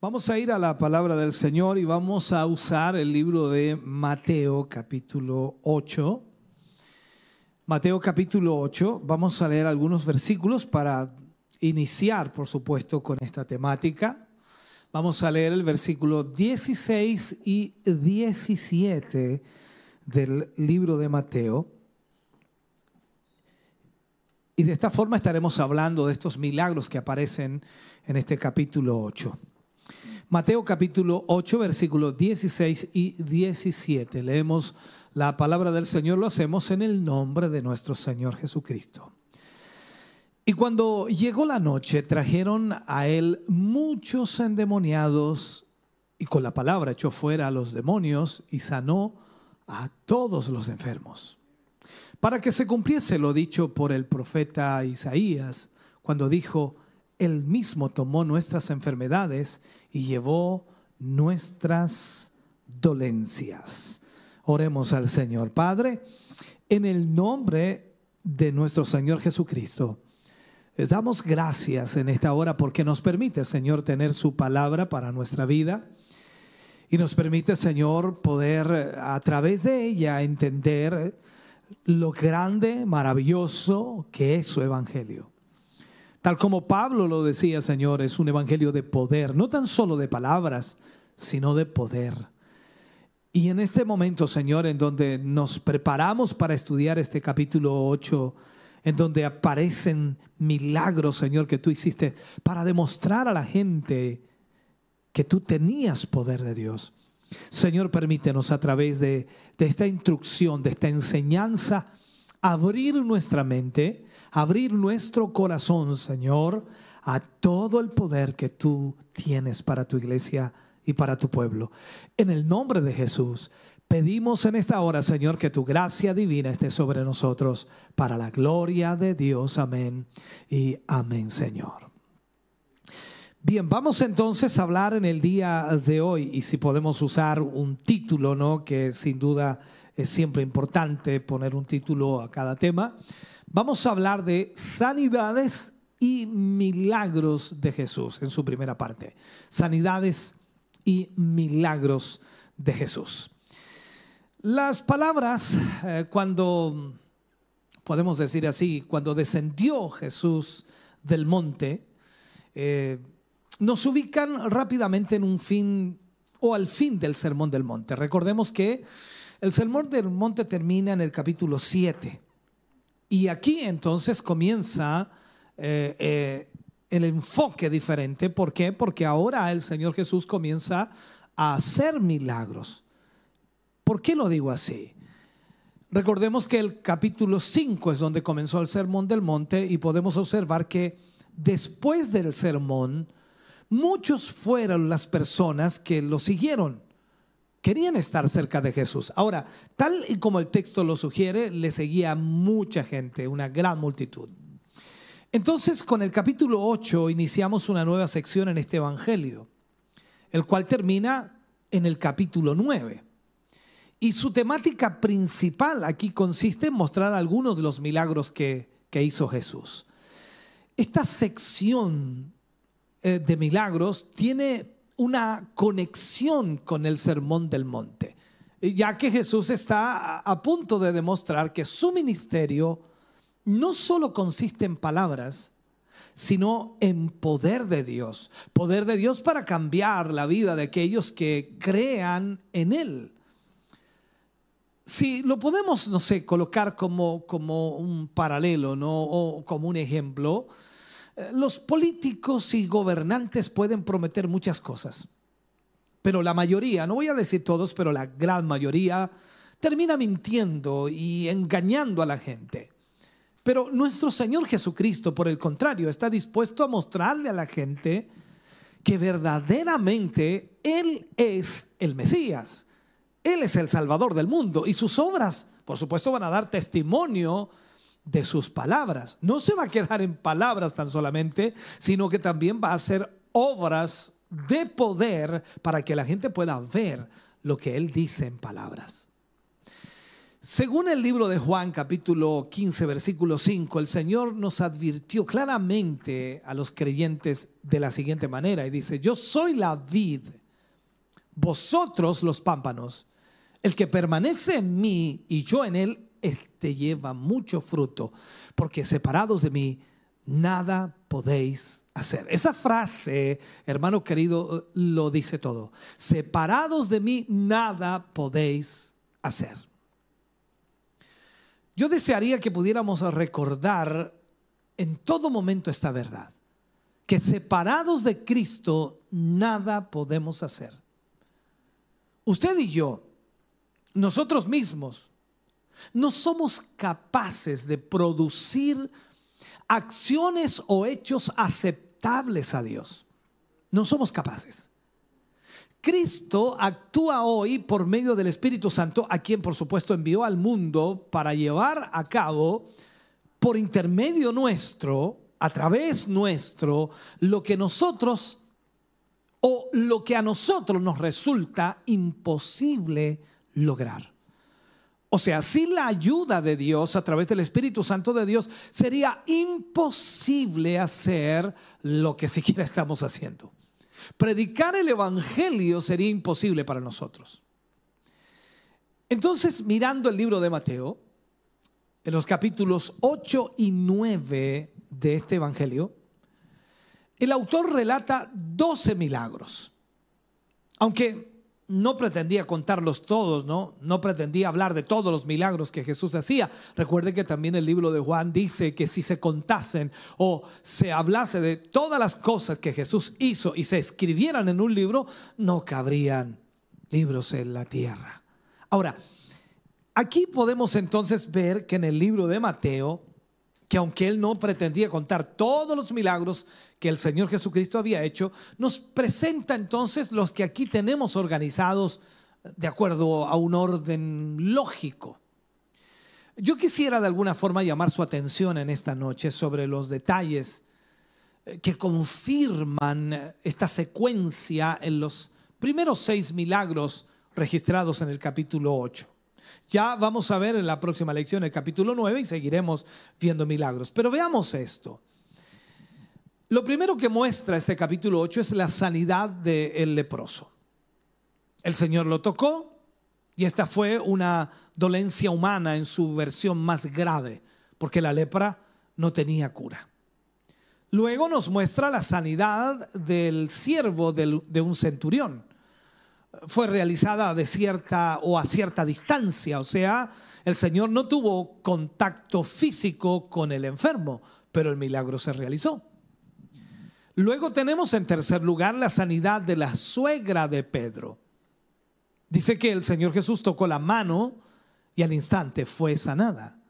Vamos a ir a la palabra del Señor y vamos a usar el libro de Mateo capítulo 8. Mateo capítulo 8, vamos a leer algunos versículos para iniciar, por supuesto, con esta temática. Vamos a leer el versículo 16 y 17 del libro de Mateo. Y de esta forma estaremos hablando de estos milagros que aparecen en este capítulo 8. Mateo capítulo 8, versículos 16 y 17. Leemos la palabra del Señor, lo hacemos en el nombre de nuestro Señor Jesucristo. Y cuando llegó la noche, trajeron a él muchos endemoniados y con la palabra echó fuera a los demonios y sanó a todos los enfermos. Para que se cumpliese lo dicho por el profeta Isaías, cuando dijo, Él mismo tomó nuestras enfermedades y llevó nuestras dolencias. Oremos al Señor. Padre, en el nombre de nuestro Señor Jesucristo, les damos gracias en esta hora porque nos permite, Señor, tener su palabra para nuestra vida y nos permite, Señor, poder a través de ella entender lo grande, maravilloso que es su evangelio. Tal como Pablo lo decía, Señor, es un evangelio de poder, no tan solo de palabras, sino de poder. Y en este momento, Señor, en donde nos preparamos para estudiar este capítulo 8, en donde aparecen milagros, Señor, que tú hiciste para demostrar a la gente que tú tenías poder de Dios. Señor, permítenos a través de, de esta instrucción, de esta enseñanza, abrir nuestra mente abrir nuestro corazón, Señor, a todo el poder que tú tienes para tu iglesia y para tu pueblo. En el nombre de Jesús, pedimos en esta hora, Señor, que tu gracia divina esté sobre nosotros para la gloria de Dios. Amén y amén, Señor. Bien, vamos entonces a hablar en el día de hoy y si podemos usar un título, ¿no? Que sin duda es siempre importante poner un título a cada tema. Vamos a hablar de sanidades y milagros de Jesús en su primera parte. Sanidades y milagros de Jesús. Las palabras, eh, cuando, podemos decir así, cuando descendió Jesús del monte, eh, nos ubican rápidamente en un fin o al fin del Sermón del Monte. Recordemos que el Sermón del Monte termina en el capítulo 7. Y aquí entonces comienza eh, eh, el enfoque diferente. ¿Por qué? Porque ahora el Señor Jesús comienza a hacer milagros. ¿Por qué lo digo así? Recordemos que el capítulo 5 es donde comenzó el sermón del monte y podemos observar que después del sermón, muchos fueron las personas que lo siguieron querían estar cerca de Jesús. Ahora, tal y como el texto lo sugiere, le seguía mucha gente, una gran multitud. Entonces, con el capítulo 8 iniciamos una nueva sección en este Evangelio, el cual termina en el capítulo 9. Y su temática principal aquí consiste en mostrar algunos de los milagros que, que hizo Jesús. Esta sección eh, de milagros tiene una conexión con el sermón del monte, ya que Jesús está a punto de demostrar que su ministerio no solo consiste en palabras, sino en poder de Dios, poder de Dios para cambiar la vida de aquellos que crean en Él. Si lo podemos, no sé, colocar como, como un paralelo, ¿no? O como un ejemplo, los políticos y gobernantes pueden prometer muchas cosas, pero la mayoría, no voy a decir todos, pero la gran mayoría, termina mintiendo y engañando a la gente. Pero nuestro Señor Jesucristo, por el contrario, está dispuesto a mostrarle a la gente que verdaderamente Él es el Mesías. Él es el Salvador del mundo y sus obras, por supuesto, van a dar testimonio de sus palabras. No se va a quedar en palabras tan solamente, sino que también va a hacer obras de poder para que la gente pueda ver lo que Él dice en palabras. Según el libro de Juan capítulo 15 versículo 5, el Señor nos advirtió claramente a los creyentes de la siguiente manera y dice, yo soy la vid, vosotros los pámpanos, el que permanece en mí y yo en él, este lleva mucho fruto, porque separados de mí, nada podéis hacer. Esa frase, hermano querido, lo dice todo. Separados de mí, nada podéis hacer. Yo desearía que pudiéramos recordar en todo momento esta verdad, que separados de Cristo, nada podemos hacer. Usted y yo, nosotros mismos, no somos capaces de producir acciones o hechos aceptables a Dios. No somos capaces. Cristo actúa hoy por medio del Espíritu Santo, a quien por supuesto envió al mundo para llevar a cabo por intermedio nuestro, a través nuestro, lo que nosotros o lo que a nosotros nos resulta imposible lograr. O sea, sin la ayuda de Dios a través del Espíritu Santo de Dios, sería imposible hacer lo que siquiera estamos haciendo. Predicar el Evangelio sería imposible para nosotros. Entonces, mirando el libro de Mateo, en los capítulos 8 y 9 de este Evangelio, el autor relata 12 milagros. Aunque no pretendía contarlos todos, ¿no? No pretendía hablar de todos los milagros que Jesús hacía. Recuerde que también el libro de Juan dice que si se contasen o se hablase de todas las cosas que Jesús hizo y se escribieran en un libro, no cabrían libros en la tierra. Ahora, aquí podemos entonces ver que en el libro de Mateo, que aunque él no pretendía contar todos los milagros que el Señor Jesucristo había hecho, nos presenta entonces los que aquí tenemos organizados de acuerdo a un orden lógico. Yo quisiera de alguna forma llamar su atención en esta noche sobre los detalles eh, que confirman esta secuencia en los primeros seis milagros registrados en el capítulo 8. Ya vamos a ver en la próxima lección el capítulo 9 y seguiremos viendo milagros. Pero veamos esto. Lo primero que muestra este capítulo 8 es la sanidad del leproso. El Señor lo tocó y esta fue una dolencia humana en su versión más grave, porque la lepra no tenía cura. Luego nos muestra la sanidad del siervo de un centurión. Fue realizada de cierta o a cierta distancia, o sea, el Señor no tuvo contacto físico con el enfermo, pero el milagro se realizó. Luego tenemos en tercer lugar la sanidad de la suegra de Pedro. Dice que el Señor Jesús tocó la mano y al instante fue sanada.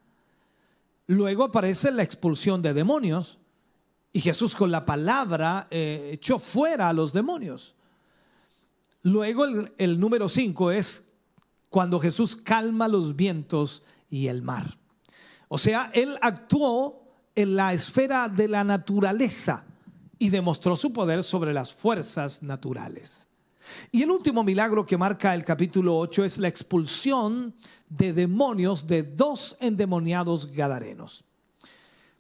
Luego aparece la expulsión de demonios y Jesús con la palabra eh, echó fuera a los demonios. Luego el, número cinco es cuando Jesús calma los vientos y el mar. O sea, Él actuó en la esfera de la naturaleza y demostró su poder sobre las fuerzas naturales. Y el último milagro que marca el capítulo 8 es la expulsión de demonios de dos endemoniados gadarenos.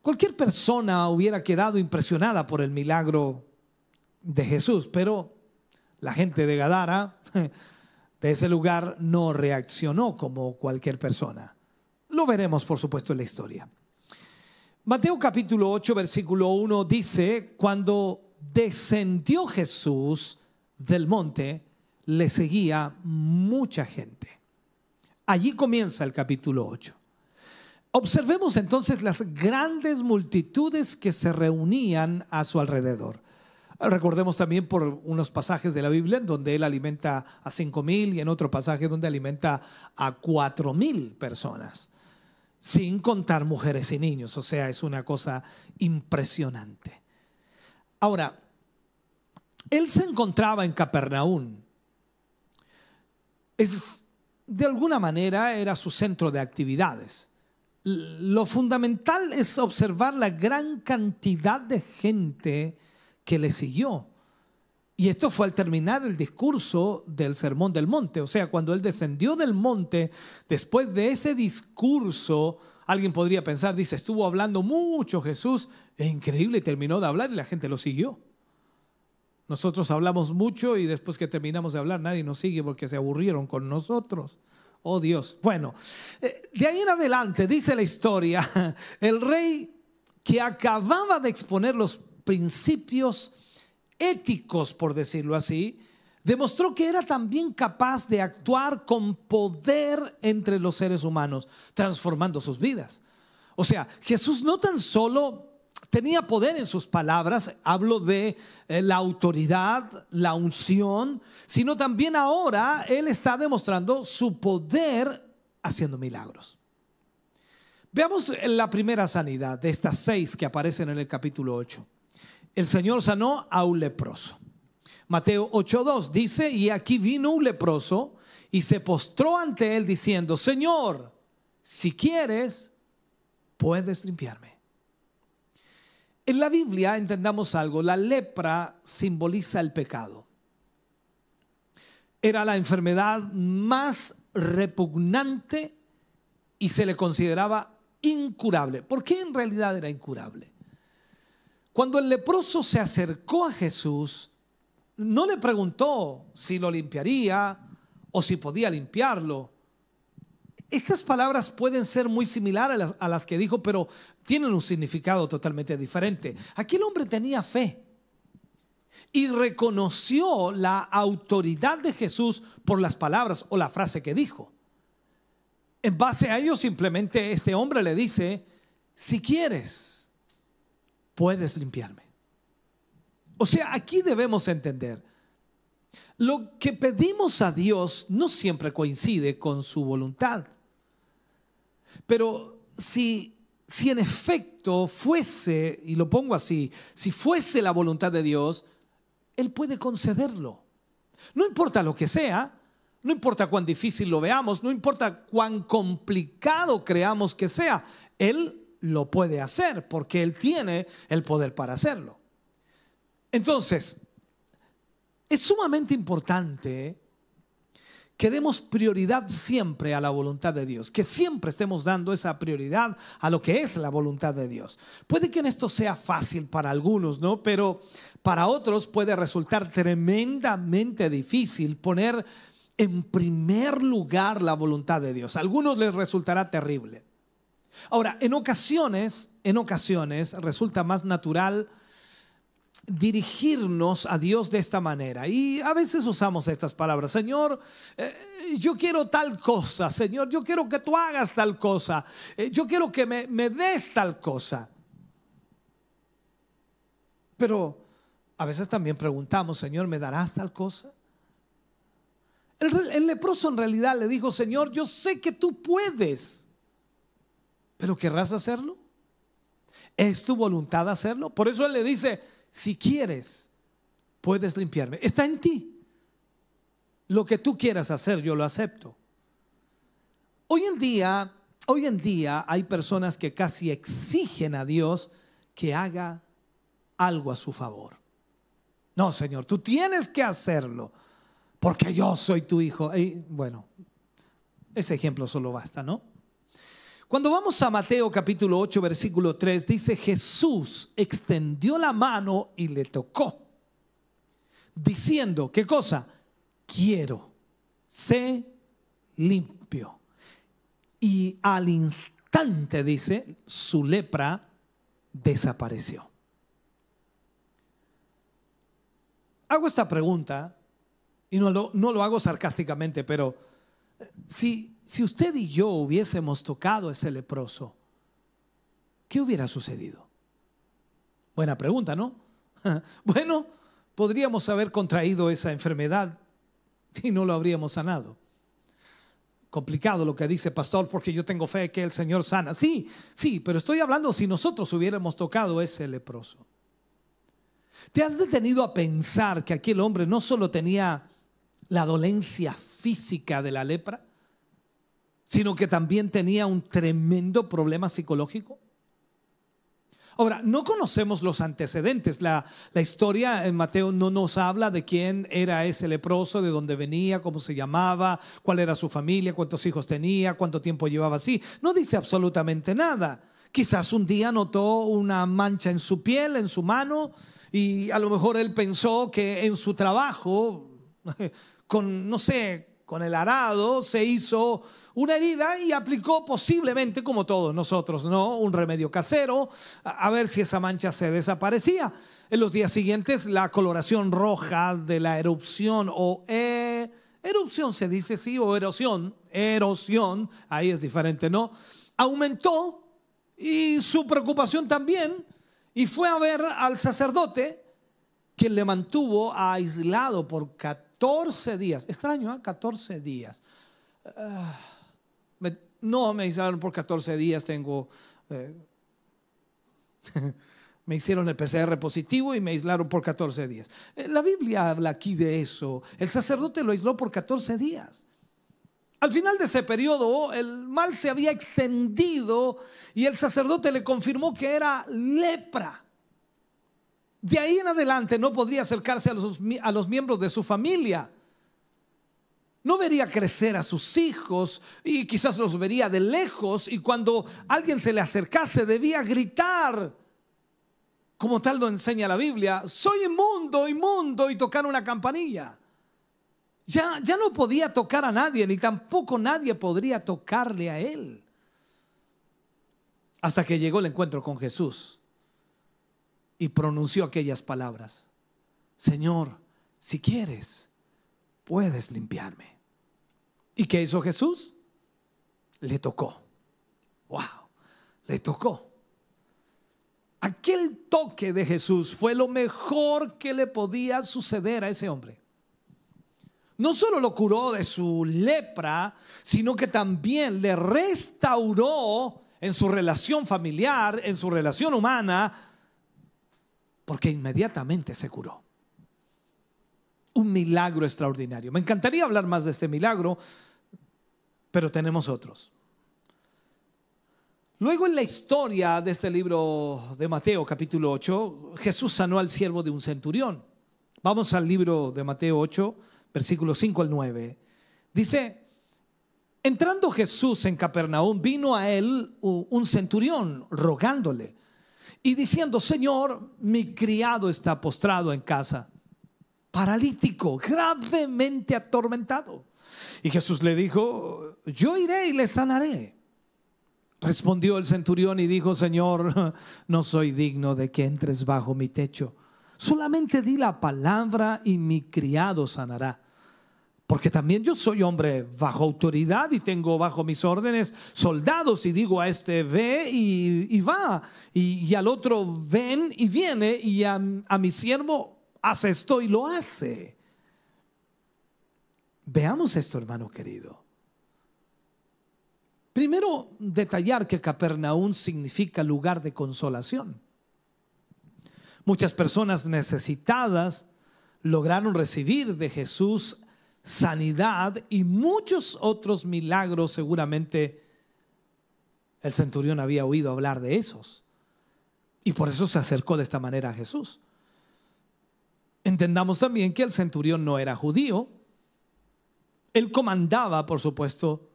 Cualquier persona hubiera quedado impresionada por el milagro de Jesús, pero la gente de Gadara, de ese lugar, no reaccionó como cualquier persona. Lo veremos, por supuesto, en la historia. Mateo capítulo 8, versículo 1 dice, cuando descendió Jesús del monte, le seguía mucha gente. Allí comienza el capítulo 8. Observemos entonces las grandes multitudes que se reunían a su alrededor. Recordemos también por unos pasajes de la Biblia en donde él alimenta a cinco mil y en otro pasaje donde alimenta a cuatro mil personas sin contar mujeres y niños. O sea, es una cosa impresionante. Ahora, él se encontraba en Capernaum. Es, de alguna manera era su centro de actividades. Lo fundamental es observar la gran cantidad de gente que le siguió. Y esto fue al terminar el discurso del Sermón del Monte. O sea, cuando él descendió del monte, después de ese discurso, alguien podría pensar, dice, estuvo hablando mucho Jesús. Es increíble, terminó de hablar y la gente lo siguió. Nosotros hablamos mucho y después que terminamos de hablar nadie nos sigue porque se aburrieron con nosotros. Oh Dios. Bueno, eh, de ahí en adelante dice la historia, el rey que acababa de exponer los principios éticos, por decirlo así, demostró que era también capaz de actuar con poder entre los seres humanos, transformando sus vidas. O sea, Jesús no tan solo tenía poder en sus palabras, hablo de eh, la autoridad, la unción, sino también ahora Él está demostrando su poder haciendo milagros. Veamos la primera sanidad de estas seis que aparecen en el capítulo 8 el Señor sanó a un leproso. Mateo 8.2 dice, y aquí vino un leproso y se postró ante él diciendo, Señor, si quieres, puedes limpiarme. En la Biblia entendamos algo, la lepra simboliza el pecado. Era la enfermedad más repugnante y se le consideraba incurable. ¿Por qué en realidad era incurable? Cuando el leproso se acercó a Jesús, no le preguntó si lo limpiaría o si podía limpiarlo. Estas palabras pueden ser muy similares a las, que dijo, pero tienen un significado totalmente diferente. Aquel hombre tenía fe y reconoció la autoridad de Jesús por las palabras o la frase que dijo. En base a ello, simplemente este hombre le dice, si quieres, puedes limpiarme. O sea, aquí debemos entender, lo que pedimos a Dios no siempre coincide con su voluntad. Pero si, si en efecto fuese, y lo pongo así, si fuese la voluntad de Dios, Él puede concederlo. No importa lo que sea, no importa cuán difícil lo veamos, no importa cuán complicado creamos que sea, Él lo puede hacer porque Él tiene el poder para hacerlo. Entonces, es sumamente importante que demos prioridad siempre a la voluntad de Dios, que siempre estemos dando esa prioridad a lo que es la voluntad de Dios. Puede que en esto sea fácil para algunos, ¿no? Pero para otros puede resultar tremendamente difícil poner en primer lugar la voluntad de Dios. A algunos les resultará terrible. Ahora, en ocasiones, en ocasiones resulta más natural dirigirnos a Dios de esta manera. Y a veces usamos estas palabras, Señor, eh, yo quiero tal cosa, Señor, yo quiero que tú hagas tal cosa, eh, yo quiero que me, des tal cosa. Pero a veces también preguntamos, Señor, ¿me darás tal cosa? El leproso en realidad le dijo, Señor, yo sé que tú puedes. ¿Pero querrás hacerlo? ¿Es tu voluntad hacerlo? Por eso Él le dice, si quieres, puedes limpiarme. Está en ti. Lo que tú quieras hacer, yo lo acepto. Hoy en día, hoy en día hay personas que casi exigen a Dios que haga algo a su favor. No, Señor, tú tienes que hacerlo porque yo soy tu hijo. Y bueno, ese ejemplo solo basta, ¿no? Cuando vamos a Mateo capítulo 8, versículo 3, dice Jesús extendió la mano y le tocó, diciendo, ¿qué cosa? Quiero, sé limpio. Y al instante, dice, su lepra desapareció. Hago esta pregunta, y no lo, no lo hago sarcásticamente, pero si si usted y yo hubiésemos tocado a ese leproso, ¿qué hubiera sucedido? Buena pregunta, ¿no? bueno, podríamos haber contraído esa enfermedad y no lo habríamos sanado. Complicado lo que dice pastor, porque yo tengo fe que el Señor sana. Sí, sí, pero estoy hablando si nosotros hubiéramos tocado ese leproso. ¿Te has detenido a pensar que aquel hombre no solo tenía la dolencia física de la lepra, sino que también tenía un tremendo problema psicológico? Ahora, no conocemos los antecedentes. La, historia en Mateo no nos habla de quién era ese leproso, de dónde venía, cómo se llamaba, cuál era su familia, cuántos hijos tenía, cuánto tiempo llevaba así. No dice absolutamente nada. Quizás un día notó una mancha en su piel, en su mano, y a lo mejor él pensó que en su trabajo, con, no sé, con el arado, se hizo una herida y aplicó posiblemente, como todos nosotros, ¿no? Un remedio casero, a, ver si esa mancha se desaparecía. En los días siguientes, la coloración roja de la erupción o eh, erupción se dice sí, o erosión, erosión, ahí es diferente, ¿no? Aumentó y su preocupación también, y fue a ver al sacerdote, quien le mantuvo aislado por 14 días. Extraño, ¿eh? 14 días. Ah no me aislaron por 14 días, tengo... Eh, me hicieron el PCR positivo y me aislaron por 14 días. Eh, la Biblia habla aquí de eso. El sacerdote lo aisló por 14 días. Al final de ese periodo, el mal se había extendido y el sacerdote le confirmó que era lepra. De ahí en adelante no podría acercarse a los, a los miembros de su familia no vería crecer a sus hijos y quizás los vería de lejos y cuando alguien se le acercase debía gritar, como tal lo enseña la Biblia, soy inmundo, inmundo y tocar una campanilla. Ya, ya no podía tocar a nadie, ni tampoco nadie podría tocarle a él. Hasta que llegó el encuentro con Jesús y pronunció aquellas palabras. Señor, si quieres, puedes limpiarme. ¿Y qué hizo Jesús? Le tocó. ¡Wow! Le tocó. Aquel toque de Jesús fue lo mejor que le podía suceder a ese hombre. No solo lo curó de su lepra, sino que también le restauró en su relación familiar, en su relación humana, porque inmediatamente se curó. Un milagro extraordinario. Me encantaría hablar más de este milagro, pero tenemos otros. Luego en la historia de este libro de Mateo capítulo 8, Jesús sanó al siervo de un centurión. Vamos al libro de Mateo 8, versículos 5 al 9. Dice, entrando Jesús en Capernaum, vino a él un centurión rogándole y diciendo, Señor, mi criado está postrado en casa, paralítico, gravemente atormentado. Y Jesús le dijo, yo iré y le sanaré. Respondió el centurión y dijo, Señor, no soy digno de que entres bajo mi techo. Solamente di la palabra y mi criado sanará. Porque también yo soy hombre bajo autoridad y tengo bajo mis órdenes soldados y digo a este ve y, va y, al otro ven y viene y a, mi siervo hace esto y lo hace. Veamos esto, hermano querido. Primero, detallar que Capernaum significa lugar de consolación. Muchas personas necesitadas lograron recibir de Jesús sanidad y muchos otros milagros. Seguramente el centurión había oído hablar de esos. Y por eso se acercó de esta manera a Jesús. Entendamos también que el centurión no era judío, él comandaba, por supuesto,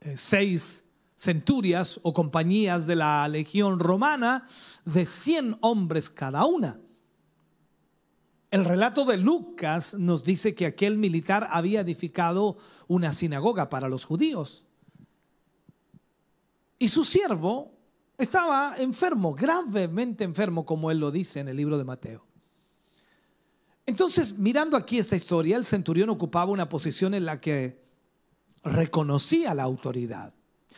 eh, seis centurias o compañías de la legión romana de 100 hombres cada una. El relato de Lucas nos dice que aquel militar había edificado una sinagoga para los judíos. Y su siervo estaba enfermo, gravemente enfermo, como él lo dice en el libro de Mateo. Entonces, mirando aquí esta historia, el centurión ocupaba una posición en la que reconocía la autoridad.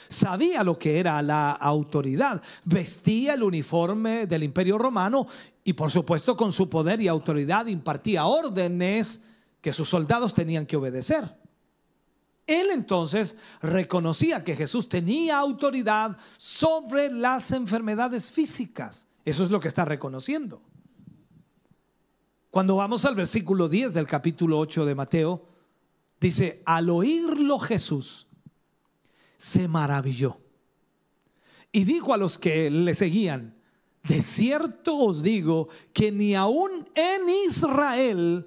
Sabía lo que era la autoridad, vestía el uniforme del imperio romano y por supuesto con su poder y autoridad impartía órdenes que sus soldados tenían que obedecer. Él entonces reconocía que Jesús tenía autoridad sobre las enfermedades físicas. Eso es lo que está reconociendo. Cuando vamos al versículo 10 del capítulo 8 de Mateo, dice, al oírlo Jesús se maravilló y dijo a los que le seguían, de cierto os digo que ni aún en Israel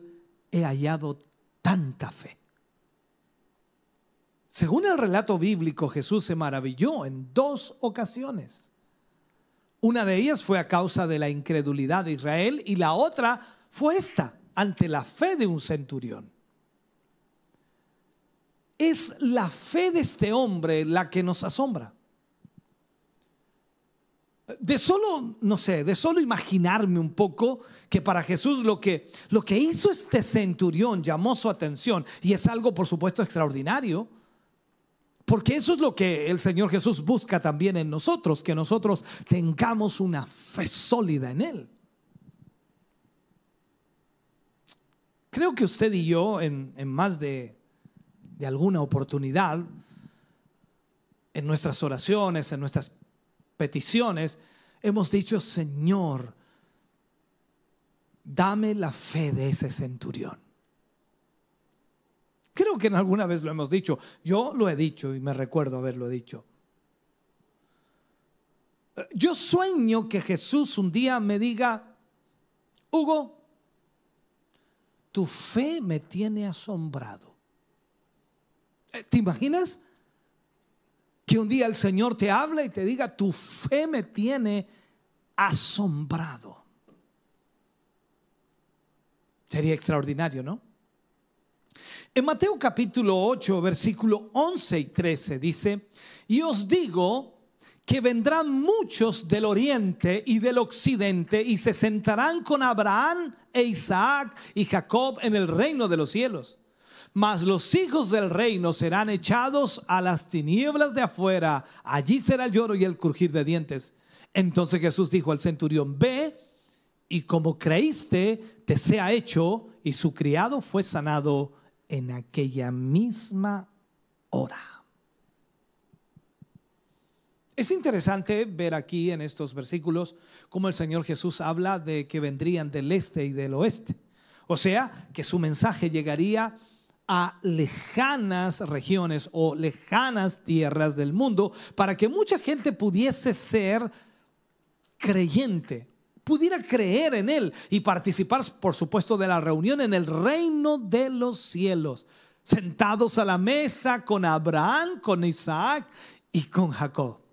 he hallado tanta fe. Según el relato bíblico, Jesús se maravilló en dos ocasiones. Una de ellas fue a causa de la incredulidad de Israel y la otra fue esta, ante la fe de un centurión. Es la fe de este hombre la que nos asombra de solo, no sé, de solo imaginarme un poco que para Jesús lo que, lo que hizo este centurión llamó su atención y es algo, por supuesto, extraordinario. Porque eso es lo que el Señor Jesús busca también en nosotros, que nosotros tengamos una fe sólida en Él. Creo que usted y yo, en, en más de, de alguna oportunidad, en nuestras oraciones, en nuestras peticiones, hemos dicho, Señor, dame la fe de ese centurión. Creo que en alguna vez lo hemos dicho. Yo lo he dicho y me recuerdo haberlo dicho. Yo sueño que Jesús un día me diga, Hugo, tu fe me tiene asombrado. ¿Te imaginas? Que un día el Señor te hable y te diga, tu fe me tiene asombrado. Sería extraordinario, ¿no? En Mateo capítulo 8, versículo 11 y 13 dice, y os digo que vendrán muchos del oriente y del occidente y se sentarán con Abraham e Isaac y Jacob en el reino de los cielos mas los hijos del reino serán echados a las tinieblas de afuera, allí será el lloro y el crujir de dientes. Entonces Jesús dijo al centurión, ve y como creíste, te sea hecho, y su criado fue sanado en aquella misma hora. Es interesante ver aquí en estos versículos cómo el Señor Jesús habla de que vendrían del este y del oeste. O sea, que su mensaje llegaría a lejanas regiones o lejanas tierras del mundo para que mucha gente pudiese ser creyente, pudiera creer en Él y participar, por supuesto, de la reunión en el reino de los cielos, sentados a la mesa con Abraham, con Isaac y con Jacob.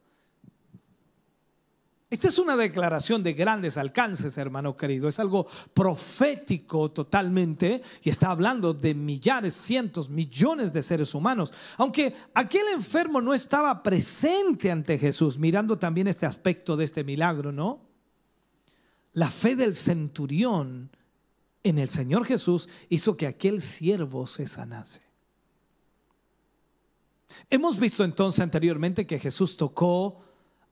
Esta es una declaración de grandes alcances, hermano querido. Es algo profético totalmente y está hablando de millares, cientos, millones de seres humanos. Aunque aquel enfermo no estaba presente ante Jesús, mirando también este aspecto de este milagro, ¿no? La fe del centurión en el Señor Jesús hizo que aquel siervo se sanase. Hemos visto entonces anteriormente que Jesús tocó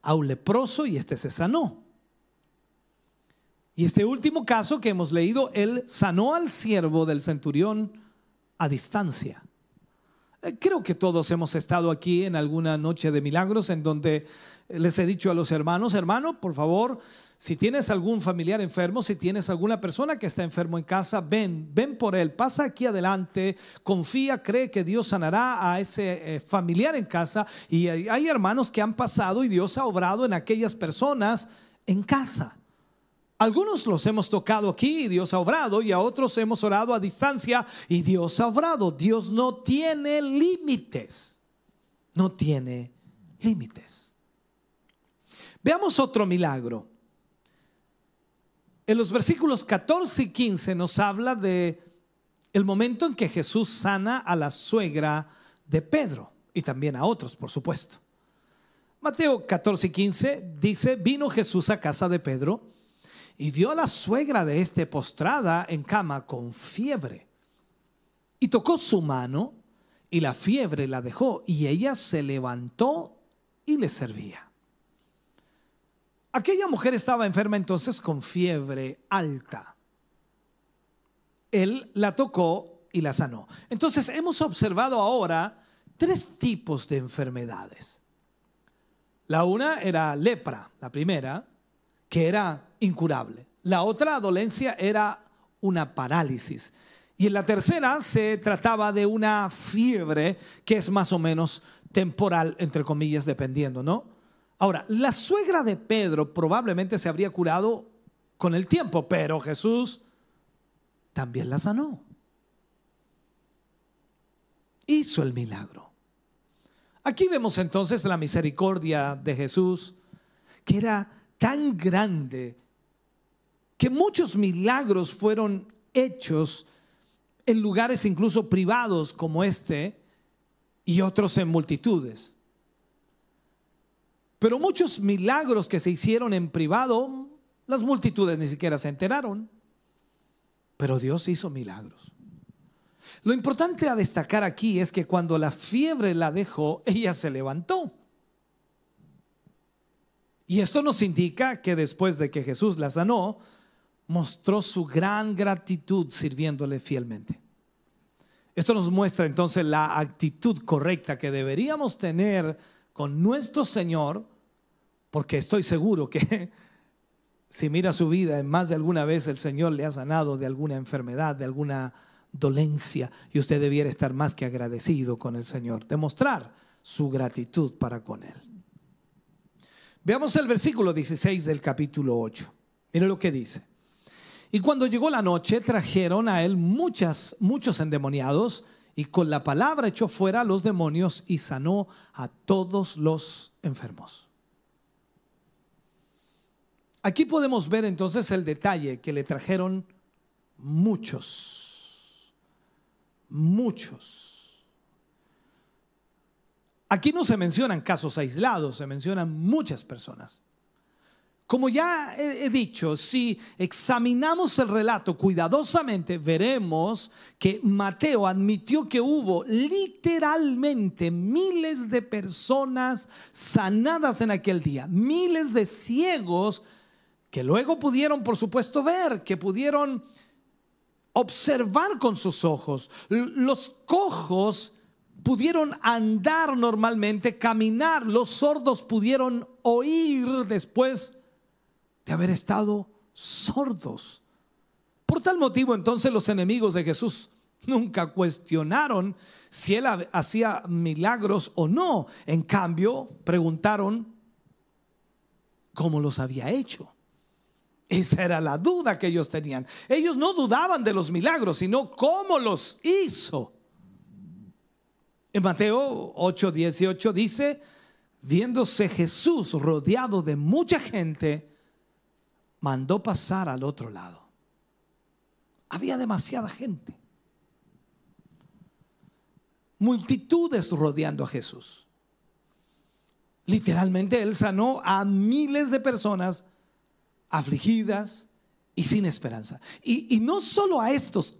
a un leproso y este se sanó. Y este último caso que hemos leído, él sanó al siervo del centurión a distancia. Eh, creo que todos hemos estado aquí en alguna noche de milagros en donde les he dicho a los hermanos, hermano, por favor, si tienes algún familiar enfermo, si tienes alguna persona que está enfermo en casa, ven, ven por él, pasa aquí adelante, confía, cree que Dios sanará a ese eh, familiar en casa. Y hay, hermanos que han pasado y Dios ha obrado en aquellas personas en casa. Algunos los hemos tocado aquí y Dios ha obrado y a otros hemos orado a distancia y Dios ha obrado. Dios no tiene límites. No tiene límites. Veamos otro milagro. En los versículos 14 y 15 nos habla de el momento en que Jesús sana a la suegra de Pedro y también a otros, por supuesto. Mateo 14 y 15 dice, vino Jesús a casa de Pedro y vio a la suegra de este postrada en cama con fiebre. Y tocó su mano y la fiebre la dejó y ella se levantó y le servía. Aquella mujer estaba enferma entonces con fiebre alta. Él la tocó y la sanó. Entonces hemos observado ahora tres tipos de enfermedades. La una era lepra, la primera, que era incurable. La otra dolencia era una parálisis. Y en la tercera se trataba de una fiebre que es más o menos temporal, entre comillas, dependiendo, ¿no? Ahora, la suegra de Pedro probablemente se habría curado con el tiempo, pero Jesús también la sanó. Hizo el milagro. Aquí vemos entonces la misericordia de Jesús, que era tan grande que muchos milagros fueron hechos en lugares incluso privados como este y otros en multitudes. Pero muchos milagros que se hicieron en privado, las multitudes ni siquiera se enteraron. Pero Dios hizo milagros. Lo importante a destacar aquí es que cuando la fiebre la dejó, ella se levantó. Y esto nos indica que después de que Jesús la sanó, mostró su gran gratitud sirviéndole fielmente. Esto nos muestra entonces la actitud correcta que deberíamos tener con nuestro Señor, porque estoy seguro que si mira su vida, en más de alguna vez el Señor le ha sanado de alguna enfermedad, de alguna dolencia, y usted debiera estar más que agradecido con el Señor, demostrar su gratitud para con Él. Veamos el versículo 16 del capítulo 8. Mire lo que dice. Y cuando llegó la noche, trajeron a él muchas, muchos endemoniados, y con la palabra echó fuera a los demonios y sanó a todos los enfermos. Aquí podemos ver entonces el detalle que le trajeron muchos, muchos. Aquí no se mencionan casos aislados, se mencionan muchas personas. Como ya he dicho, si examinamos el relato cuidadosamente, veremos que Mateo admitió que hubo literalmente miles de personas sanadas en aquel día, miles de ciegos que luego pudieron, por supuesto, ver, que pudieron observar con sus ojos. Los cojos pudieron andar normalmente, caminar, los sordos pudieron oír después de haber estado sordos. Por tal motivo entonces los enemigos de Jesús nunca cuestionaron si él hacía milagros o no. En cambio, preguntaron cómo los había hecho. Esa era la duda que ellos tenían. Ellos no dudaban de los milagros, sino cómo los hizo. En Mateo 8, 18 dice, viéndose Jesús rodeado de mucha gente, mandó pasar al otro lado. Había demasiada gente. Multitudes rodeando a Jesús. Literalmente Él sanó a miles de personas afligidas y sin esperanza. Y, y no solo a estos,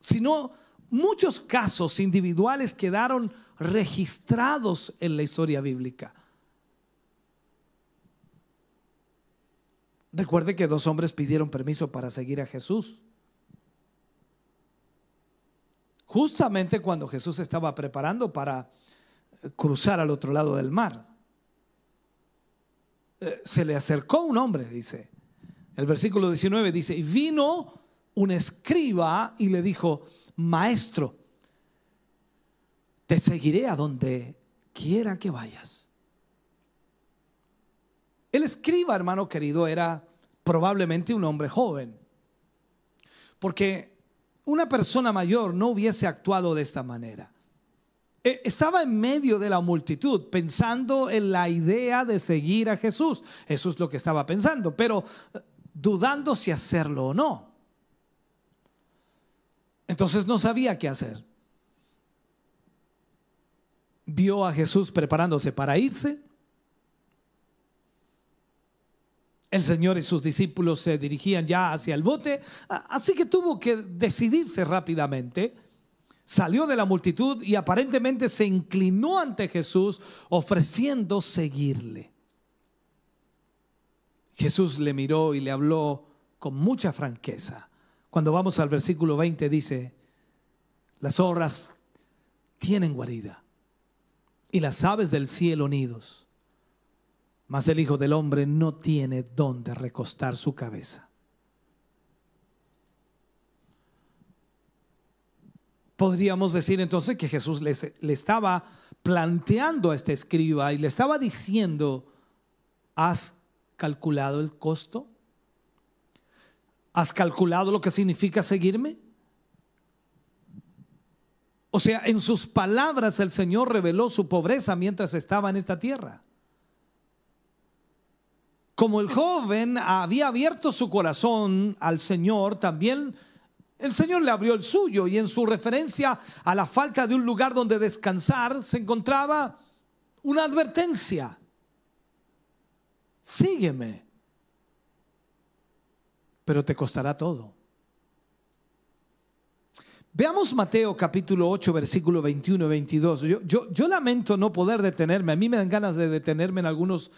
sino muchos casos individuales quedaron registrados en la historia bíblica. Recuerde que dos hombres pidieron permiso para seguir a Jesús. Justamente cuando Jesús estaba preparando para cruzar al otro lado del mar. Eh, se le acercó un hombre, dice. El versículo 19 dice, y vino un escriba y le dijo, maestro, te seguiré a donde quiera que vayas. El escriba, hermano querido, era probablemente un hombre joven. Porque una persona mayor no hubiese actuado de esta manera. E, estaba en medio de la multitud pensando en la idea de seguir a Jesús. Eso es lo que estaba pensando, pero eh, dudando si hacerlo o no. Entonces no sabía qué hacer. Vio a Jesús preparándose para irse El Señor y sus discípulos se dirigían ya hacia el bote, así que tuvo que decidirse rápidamente. Salió de la multitud y aparentemente se inclinó ante Jesús ofreciendo seguirle. Jesús le miró y le habló con mucha franqueza. Cuando vamos al versículo 20 dice, las zorras tienen guarida y las aves del cielo nidos mas el Hijo del Hombre no tiene dónde recostar su cabeza. Podríamos decir entonces que Jesús le, estaba planteando a este escriba y le estaba diciendo, ¿has calculado el costo? ¿Has calculado lo que significa seguirme? O sea, en sus palabras el Señor reveló su pobreza mientras estaba en esta tierra. Como el joven había abierto su corazón al Señor, también el Señor le abrió el suyo y en su referencia a la falta de un lugar donde descansar se encontraba una advertencia. Sígueme, pero te costará todo. Veamos Mateo capítulo 8, versículo 21 y 22. Yo, yo, lamento no poder detenerme. A mí me dan ganas de detenerme en algunos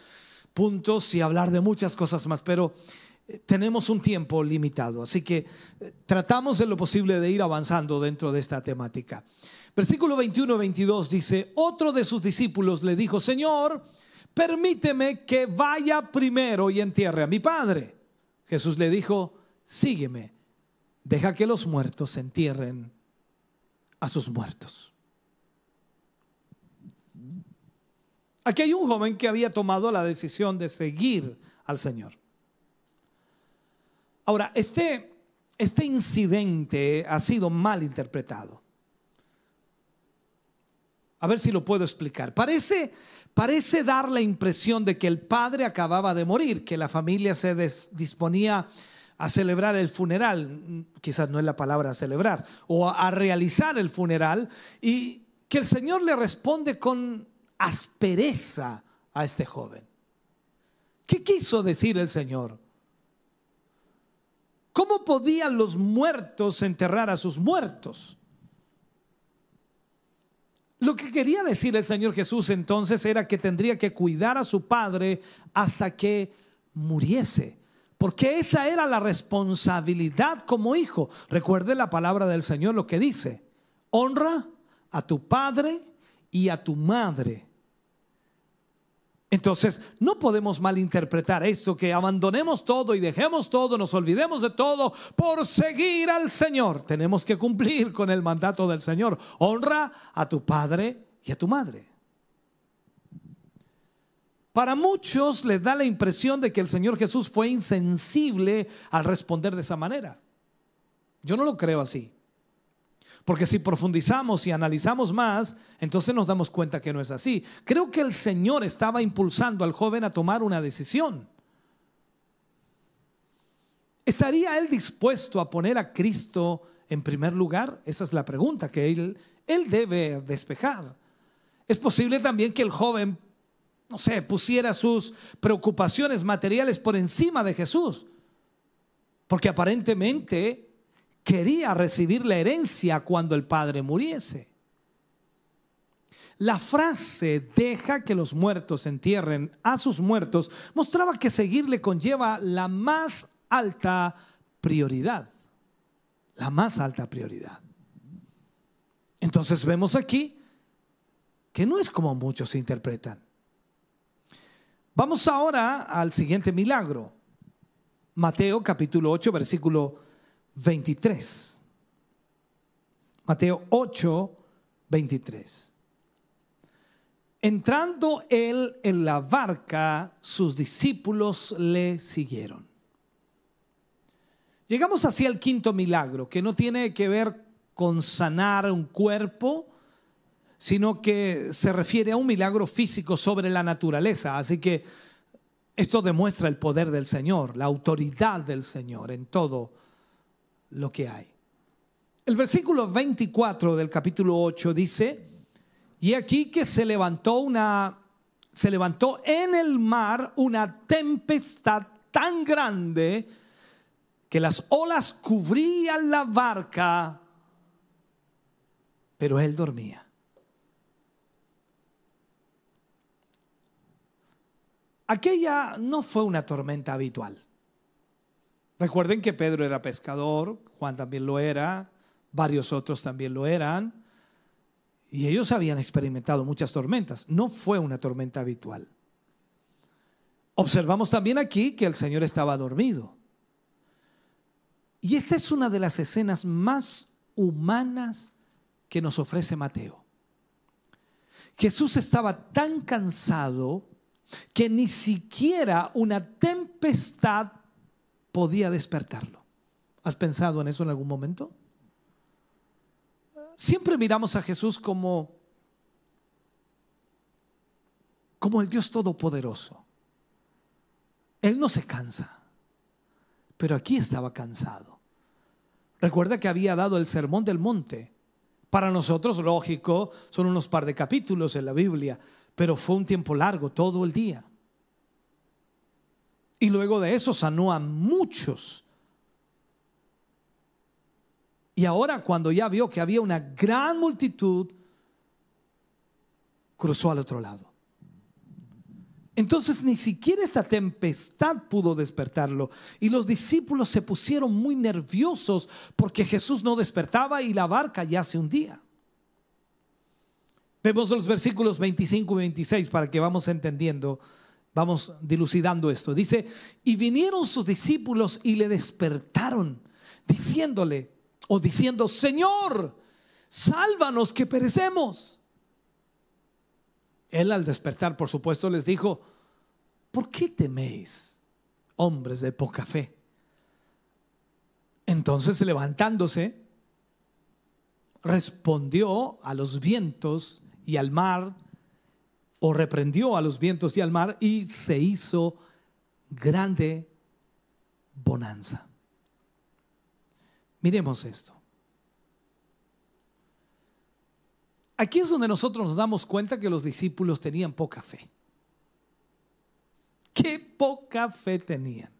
puntos y hablar de muchas cosas más, pero tenemos un tiempo limitado. Así que eh, tratamos en lo posible de ir avanzando dentro de esta temática. Versículo 21 y 22 dice, otro de sus discípulos le dijo, Señor, permíteme que vaya primero y entierre a mi padre. Jesús le dijo, sígueme deja que los muertos entierren a sus muertos. Aquí hay un joven que había tomado la decisión de seguir al Señor. Ahora, este, este incidente ha sido mal interpretado. A ver si lo puedo explicar. Parece, parece dar la impresión de que el padre acababa de morir, que la familia se disponía a celebrar el funeral, quizás no es la palabra celebrar, o a, realizar el funeral, y que el Señor le responde con aspereza a este joven. ¿Qué quiso decir el Señor? ¿Cómo podían los muertos enterrar a sus muertos? Lo que quería decir el Señor Jesús entonces era que tendría que cuidar a su padre hasta que muriese. Porque esa era la responsabilidad como hijo. Recuerde la palabra del Señor lo que dice. Honra a tu padre y a tu madre. Entonces, no podemos malinterpretar esto, que abandonemos todo y dejemos todo, nos olvidemos de todo por seguir al Señor. Tenemos que cumplir con el mandato del Señor. Honra a tu padre y a tu madre. Para muchos les da la impresión de que el Señor Jesús fue insensible al responder de esa manera. Yo no lo creo así. Porque si profundizamos y analizamos más, entonces nos damos cuenta que no es así. Creo que el Señor estaba impulsando al joven a tomar una decisión. ¿Estaría él dispuesto a poner a Cristo en primer lugar? Esa es la pregunta que él, debe despejar. Es posible también que el joven no sé, pusiera sus preocupaciones materiales por encima de Jesús. Porque aparentemente quería recibir la herencia cuando el padre muriese. La frase deja que los muertos entierren a sus muertos mostraba que seguirle conlleva la más alta prioridad. La más alta prioridad. Entonces vemos aquí que no es como muchos interpretan. Vamos ahora al siguiente milagro. Mateo capítulo 8, versículo 23. Mateo 8, 23. Entrando él en la barca, sus discípulos le siguieron. Llegamos hacia el quinto milagro, que no tiene que ver con sanar un cuerpo, sino que se refiere a un milagro físico sobre la naturaleza. Así que esto demuestra el poder del Señor, la autoridad del Señor en todo lo que hay. El versículo 24 del capítulo 8 dice, y aquí que se levantó una se levantó en el mar una tempestad tan grande que las olas cubrían la barca, pero él dormía. Aquella no fue una tormenta habitual. Recuerden que Pedro era pescador, Juan también lo era, varios otros también lo eran, y ellos habían experimentado muchas tormentas. No fue una tormenta habitual. Observamos también aquí que el Señor estaba dormido. Y esta es una de las escenas más humanas que nos ofrece Mateo. Jesús estaba tan cansado que ni siquiera una tempestad podía despertarlo. ¿Has pensado en eso en algún momento? Siempre miramos a Jesús como como el Dios todopoderoso. Él no se cansa, pero aquí estaba cansado. Recuerda que había dado el sermón del monte. Para nosotros, lógico, son unos par de capítulos en la Biblia, pero fue un tiempo largo, todo el día. Y luego de eso sanó a muchos. Y ahora cuando ya vio que había una gran multitud, cruzó al otro lado. Entonces ni siquiera esta tempestad pudo despertarlo. Y los discípulos se pusieron muy nerviosos porque Jesús no despertaba y la barca ya se hundía. Vemos los versículos 25 y 26 para que vamos entendiendo, vamos dilucidando esto. Dice, y vinieron sus discípulos y le despertaron, diciéndole, o diciendo, Señor, sálvanos que perecemos. Él al despertar, por supuesto, les dijo, ¿por qué teméis, hombres de poca fe? Entonces, levantándose, respondió a los vientos y al mar, o reprendió a los vientos y al mar, y se hizo grande bonanza. Miremos esto. Aquí es donde nosotros nos damos cuenta que los discípulos tenían poca fe. Qué poca fe tenían.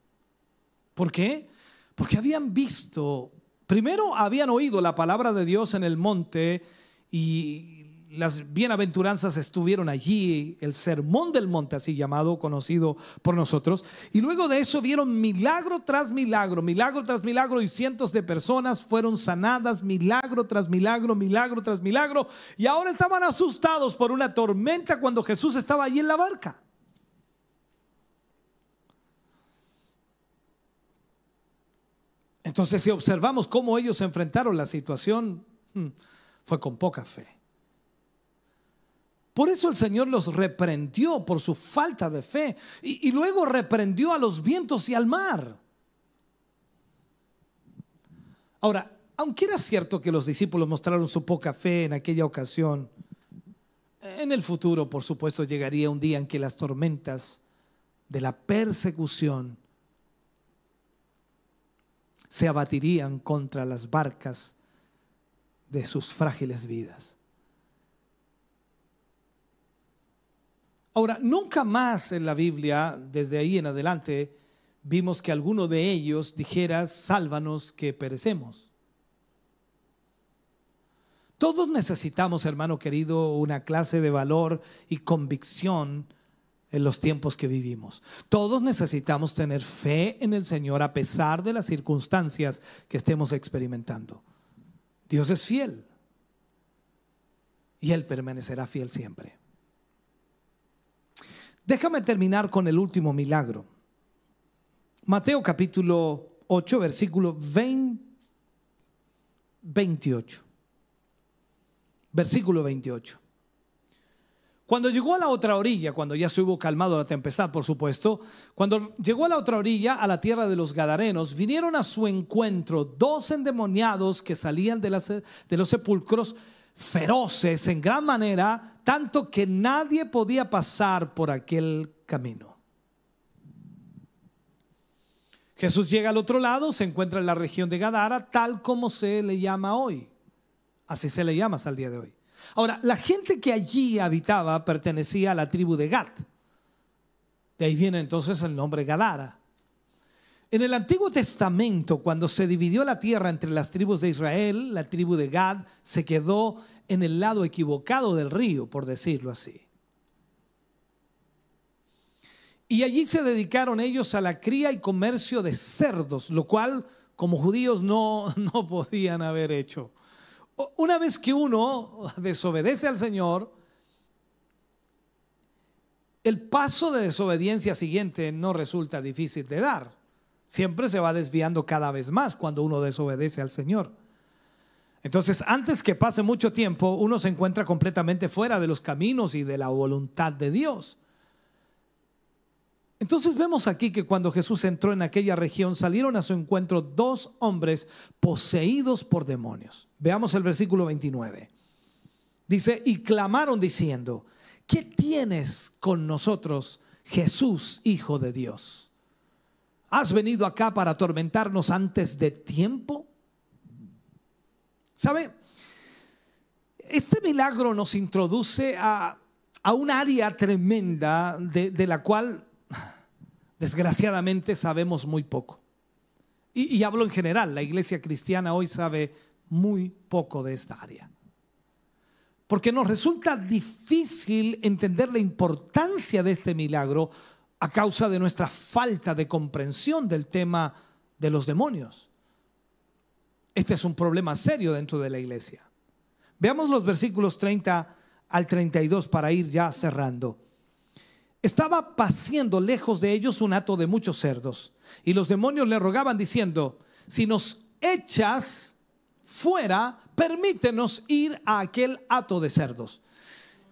¿Por qué? Porque habían visto, primero habían oído la palabra de Dios en el monte y las bienaventuranzas estuvieron allí, el sermón del monte, así llamado, conocido por nosotros. Y luego de eso vieron milagro tras milagro, milagro tras milagro, y cientos de personas fueron sanadas, milagro tras milagro, milagro tras milagro. Y ahora estaban asustados por una tormenta cuando Jesús estaba allí en la barca. Entonces, si observamos cómo ellos enfrentaron la situación, hmm, fue con poca fe. Por eso el Señor los reprendió por su falta de fe y, luego reprendió a los vientos y al mar. Ahora, aunque era cierto que los discípulos mostraron su poca fe en aquella ocasión, en el futuro, por supuesto, llegaría un día en que las tormentas de la persecución se abatirían contra las barcas de sus frágiles vidas. Ahora, nunca más en la Biblia, desde ahí en adelante, vimos que alguno de ellos dijera, sálvanos que perecemos. Todos necesitamos, hermano querido, una clase de valor y convicción en los tiempos que vivimos. Todos necesitamos tener fe en el Señor a pesar de las circunstancias que estemos experimentando. Dios es fiel y Él permanecerá fiel siempre. Déjame terminar con el último milagro. Mateo capítulo 8, versículo 28. Versículo 28. Cuando llegó a la otra orilla, cuando ya se hubo calmado la tempestad, por supuesto, cuando llegó a la otra orilla, a la tierra de los Gadarenos, vinieron a su encuentro dos endemoniados que salían de los sepulcros feroces en gran manera, tanto que nadie podía pasar por aquel camino. Jesús llega al otro lado, se encuentra en la región de Gadara, tal como se le llama hoy. Así se le llama hasta el día de hoy. Ahora, la gente que allí habitaba pertenecía a la tribu de Gad. De ahí viene entonces el nombre Gadara. En el Antiguo Testamento, cuando se dividió la tierra entre las tribus de Israel, la tribu de Gad se quedó en el lado equivocado del río, por decirlo así. Y allí se dedicaron ellos a la cría y comercio de cerdos, lo cual como judíos no, no podían haber hecho. Una vez que uno desobedece al Señor, el paso de desobediencia siguiente no resulta difícil de dar siempre se va desviando cada vez más cuando uno desobedece al Señor. Entonces, antes que pase mucho tiempo, uno se encuentra completamente fuera de los caminos y de la voluntad de Dios. Entonces vemos aquí que cuando Jesús entró en aquella región salieron a su encuentro dos hombres poseídos por demonios. Veamos el versículo 29. Dice, y clamaron diciendo, ¿qué tienes con nosotros, Jesús, Hijo de Dios? ¿Has venido acá para atormentarnos antes de tiempo? ¿Sabe? Este milagro nos introduce a, un área tremenda de, de la cual desgraciadamente sabemos muy poco. Y, hablo en general, la iglesia cristiana hoy sabe muy poco de esta área. Porque nos resulta difícil entender la importancia de este milagro a causa de nuestra falta de comprensión del tema de los demonios. Este es un problema serio dentro de la iglesia. Veamos los versículos 30 al 32 para ir ya cerrando. Estaba paciendo lejos de ellos un hato de muchos cerdos. Y los demonios le rogaban diciendo, si nos echas fuera, permítenos ir a aquel hato de cerdos.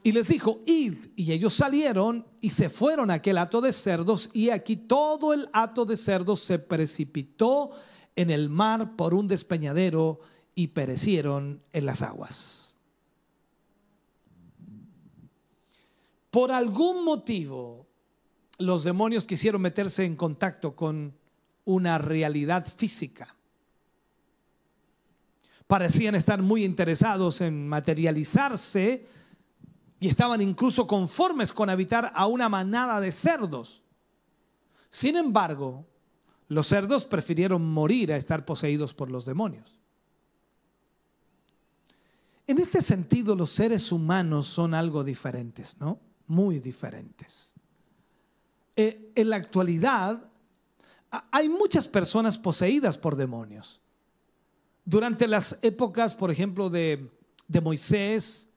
Y les dijo, id. Y ellos salieron y se fueron a aquel hato de cerdos. Y aquí todo el hato de cerdos se precipitó en el mar por un despeñadero y perecieron en las aguas. Por algún motivo, los demonios quisieron meterse en contacto con una realidad física. Parecían estar muy interesados en materializarse y estaban incluso conformes con habitar a una manada de cerdos. Sin embargo, los cerdos prefirieron morir a estar poseídos por los demonios. En este sentido, los seres humanos son algo diferentes, ¿no? muy diferentes. Eh, en la actualidad hay muchas personas poseídas por demonios. Durante las épocas, por ejemplo, de, Moisés,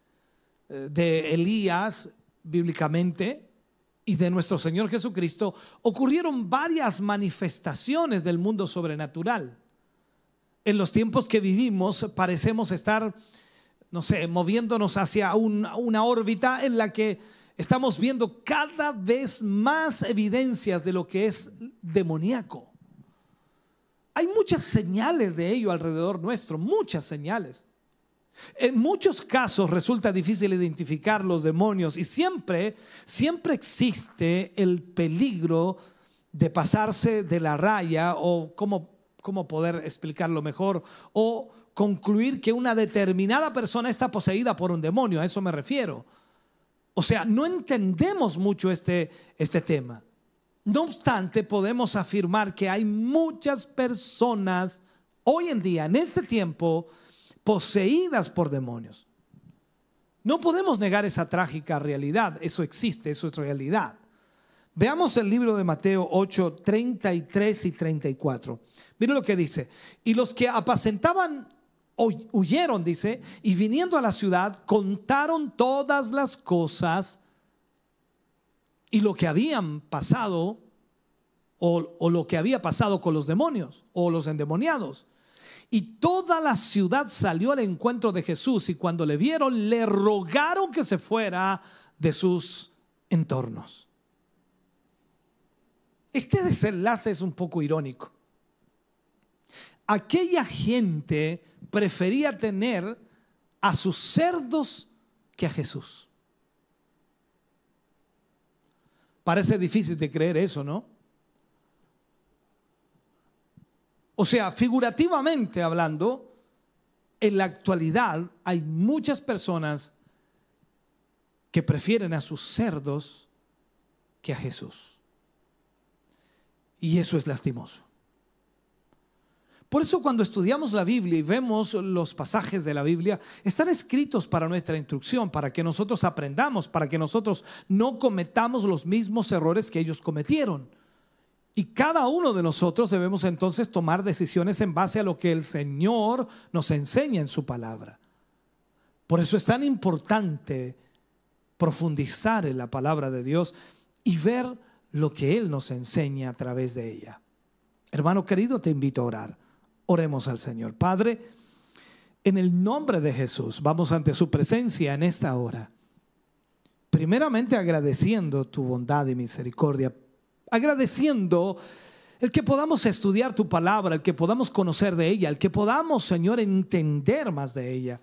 de Elías, bíblicamente, y de nuestro Señor Jesucristo, ocurrieron varias manifestaciones del mundo sobrenatural. En los tiempos que vivimos parecemos estar, no sé, moviéndonos hacia una órbita en la que estamos viendo cada vez más evidencias de lo que es demoníaco. Hay muchas señales de ello alrededor nuestro, muchas señales. En muchos casos resulta difícil identificar los demonios y siempre, siempre existe el peligro de pasarse de la raya o cómo, cómo poder explicarlo mejor o concluir que una determinada persona está poseída por un demonio, a eso me refiero. O sea, no entendemos mucho este, este tema. No obstante, podemos afirmar que hay muchas personas hoy en día, en este tiempo, poseídas por demonios. No podemos negar esa trágica realidad. Eso existe, eso es realidad. Veamos el libro de Mateo 8, 33 y 34. Miren lo que dice. Y los que apacentaban huyeron, dice, y viniendo a la ciudad, contaron todas las cosas y lo que habían pasado, o, lo que había pasado con los demonios, o los endemoniados. Y toda la ciudad salió al encuentro de Jesús y cuando le vieron, le rogaron que se fuera de sus entornos. Este desenlace es un poco irónico. Aquella gente prefería tener a sus cerdos que a Jesús. Parece difícil de creer eso, ¿no? O sea, figurativamente hablando, en la actualidad hay muchas personas que prefieren a sus cerdos que a Jesús. Y eso es lastimoso. Por eso cuando estudiamos la Biblia y vemos los pasajes de la Biblia, están escritos para nuestra instrucción, para que nosotros aprendamos, para que nosotros no cometamos los mismos errores que ellos cometieron. Y cada uno de nosotros debemos entonces tomar decisiones en base a lo que el Señor nos enseña en su palabra. Por eso es tan importante profundizar en la palabra de Dios y ver lo que Él nos enseña a través de ella. Hermano querido, te invito a orar. Oremos al Señor. Padre, En el nombre de Jesús, vamos ante su presencia en esta hora. Primeramente agradeciendo tu bondad y misericordia, agradeciendo el que podamos estudiar tu palabra, el que podamos conocer de ella, el que podamos, Señor, entender más de ella.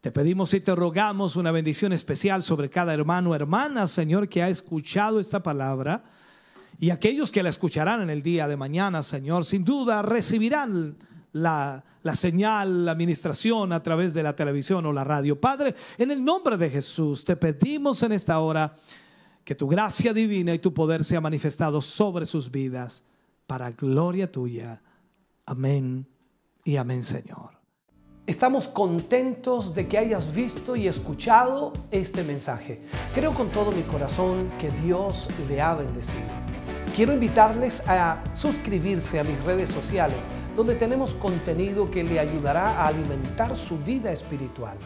Te pedimos y te rogamos una bendición especial sobre cada hermano o hermana, Señor, que ha escuchado esta palabra y aquellos que la escucharán en el día de mañana, Señor, sin duda recibirán la, la, señal, la administración a través de la televisión o la radio. Padre, en el nombre de Jesús, te pedimos en esta hora que tu gracia divina y tu poder sea manifestado sobre sus vidas para gloria tuya. Amén y amén, Señor. Estamos contentos de que hayas visto y escuchado este mensaje. Creo con todo mi corazón que Dios le ha bendecido. Quiero invitarles a suscribirse a mis redes sociales, donde tenemos contenido que le ayudará a alimentar su vida espiritual.